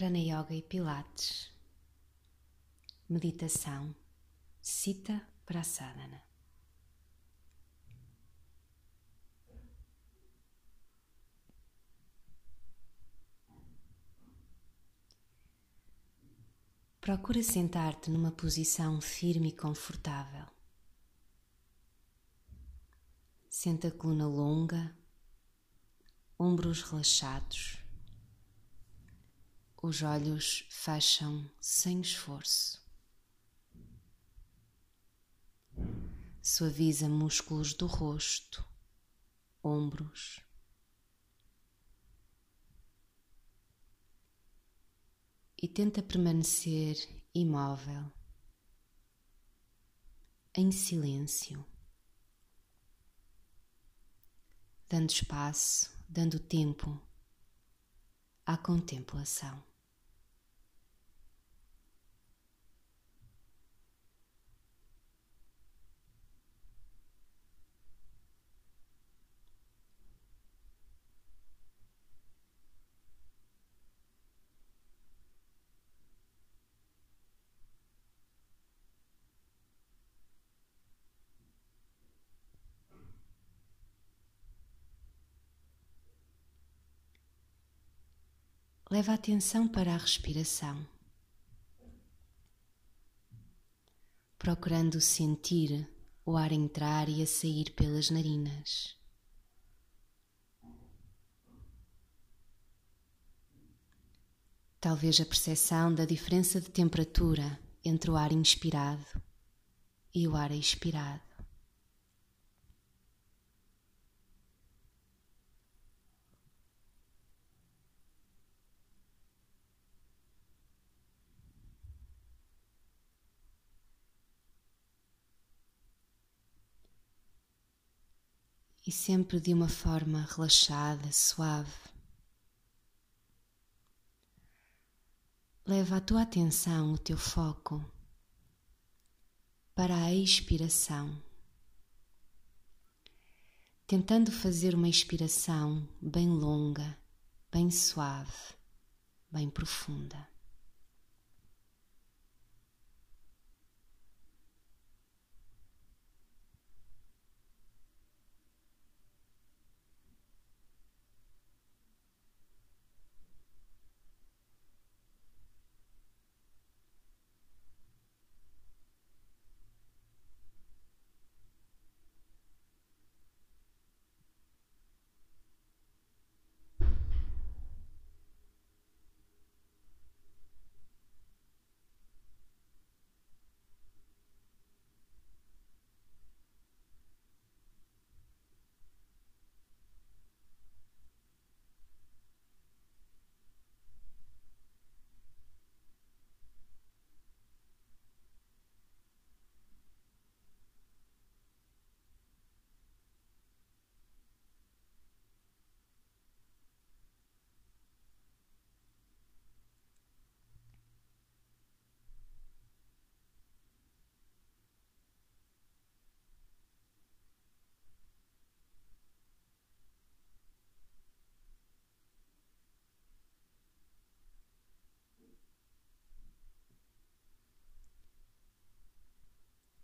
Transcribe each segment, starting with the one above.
Prana Yoga e Pilates. Meditação. Sita Prasadana. Procura sentar-te numa posição firme e confortável. Senta a coluna longa, ombros relaxados. Os olhos fecham sem esforço. Suaviza músculos do rosto, ombros. E tenta permanecer imóvel, em silêncio, dando espaço, dando tempo à contemplação. Leva atenção para a respiração, procurando sentir o ar entrar e a sair pelas narinas. Talvez a percepção da diferença de temperatura entre o ar inspirado e o ar expirado. E sempre de uma forma relaxada, suave. Leva a tua atenção, o teu foco para a expiração, tentando fazer uma expiração bem longa, bem suave, bem profunda.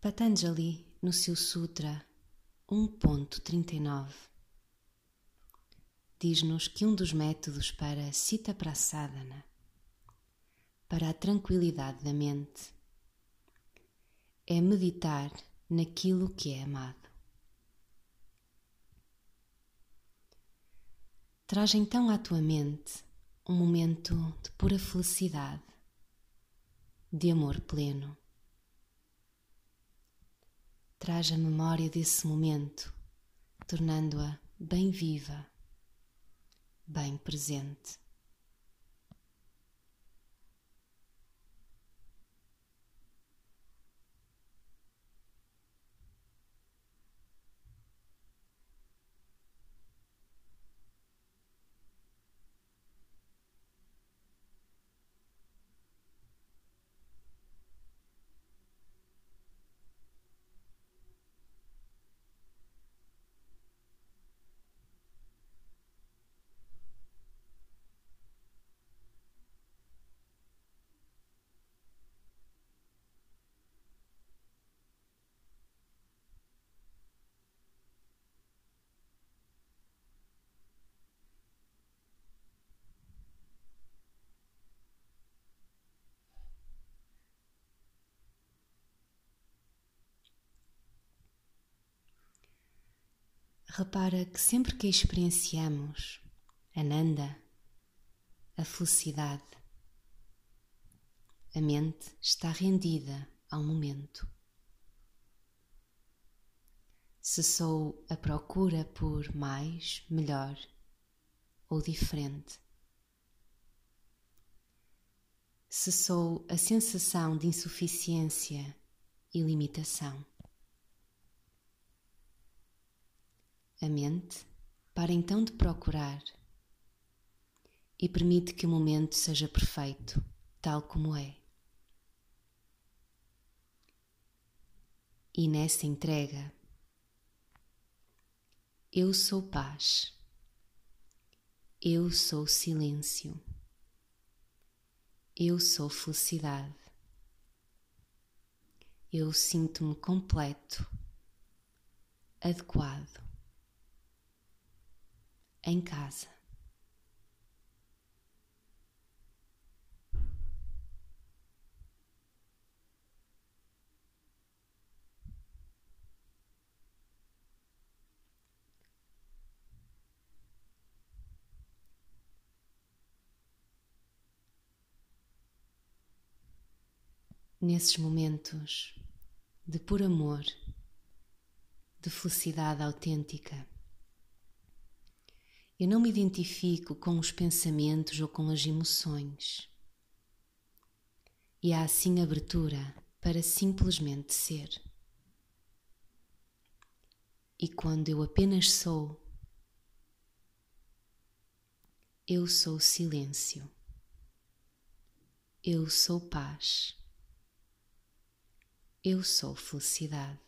Patanjali, no seu Sutra 1.39, diz-nos que um dos métodos para Sita Prasadana, para a tranquilidade da mente, é meditar naquilo que é amado. Traz então à tua mente um momento de pura felicidade, de amor pleno traz a memória desse momento, tornando-a bem viva, bem presente. Repara que sempre que experienciamos Ananda, a felicidade, a mente está rendida ao momento. Se sou a procura por mais, melhor ou diferente. Se sou a sensação de insuficiência e limitação. A mente para então de procurar. E permite que o momento seja perfeito, tal como é. E nessa entrega, eu sou paz, eu sou silêncio, eu sou felicidade, eu sinto-me completo, adequado em casa. Nesses momentos de puro amor, de felicidade autêntica, eu não me identifico com os pensamentos ou com as emoções. E há assim abertura para simplesmente ser. E quando eu apenas sou, eu sou silêncio. Eu sou paz. Eu sou felicidade.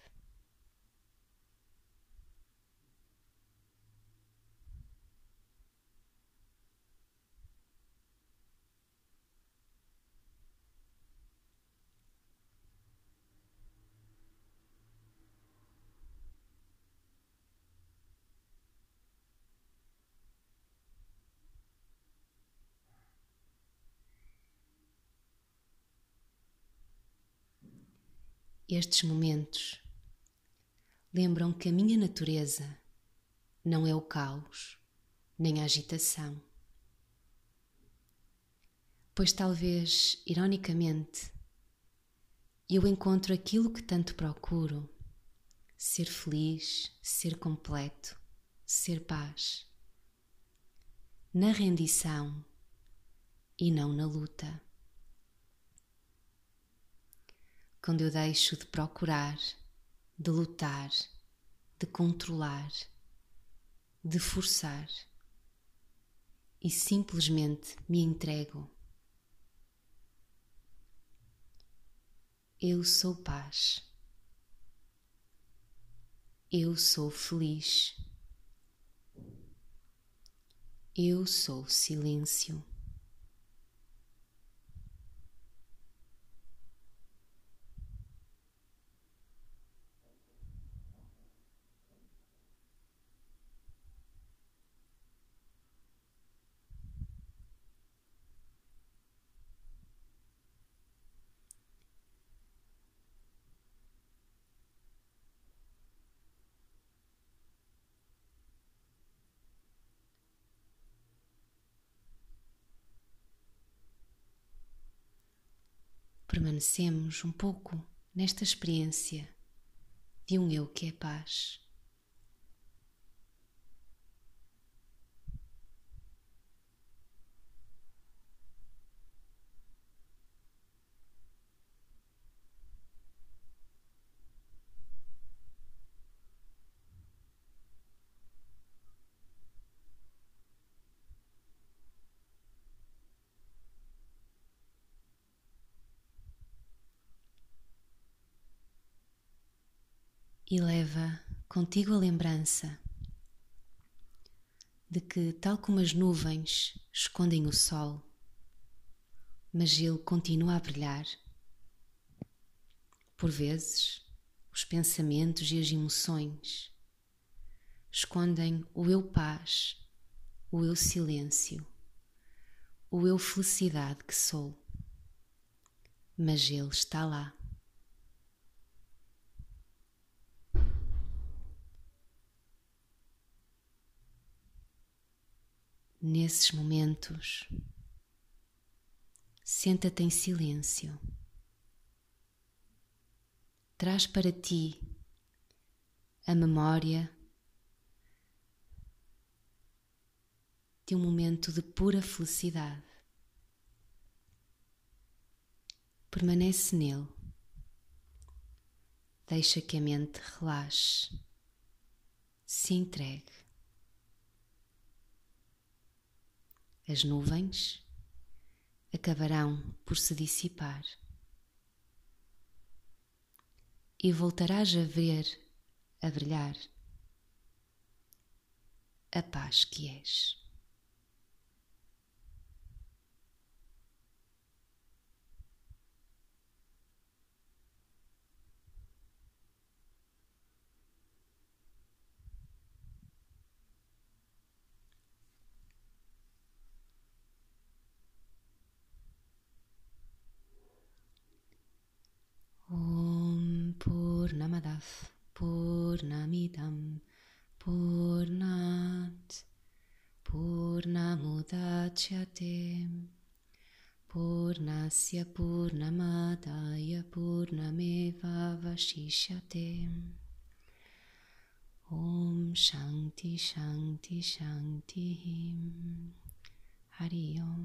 Estes momentos lembram que a minha natureza não é o caos nem a agitação. Pois talvez, ironicamente, eu encontro aquilo que tanto procuro: ser feliz, ser completo, ser paz. Na rendição e não na luta quando eu deixo de procurar, de lutar, de controlar, de forçar e simplesmente me entrego. Eu sou paz. Eu sou feliz. Eu sou silêncio. Permanecemos um pouco nesta experiência de um eu que é paz. E leva contigo a lembrança de que, tal como as nuvens escondem o sol, mas ele continua a brilhar. Por vezes, os pensamentos e as emoções escondem o eu paz, o eu silêncio, o eu felicidade que sou, mas ele está lá. Nesses momentos, senta-te em silêncio. Traz para ti a memória de um momento de pura felicidade. Permanece nele. Deixa que a mente relaxe, se entregue. As nuvens acabarão por se dissipar e voltarás a ver a brilhar a paz que és. Purnamadav Purnamidam Purnat Purnamudachyate Purnasya Purnamadaya Purnameva Vashishyate Om Shanti Shanti Shanti Him Hari Om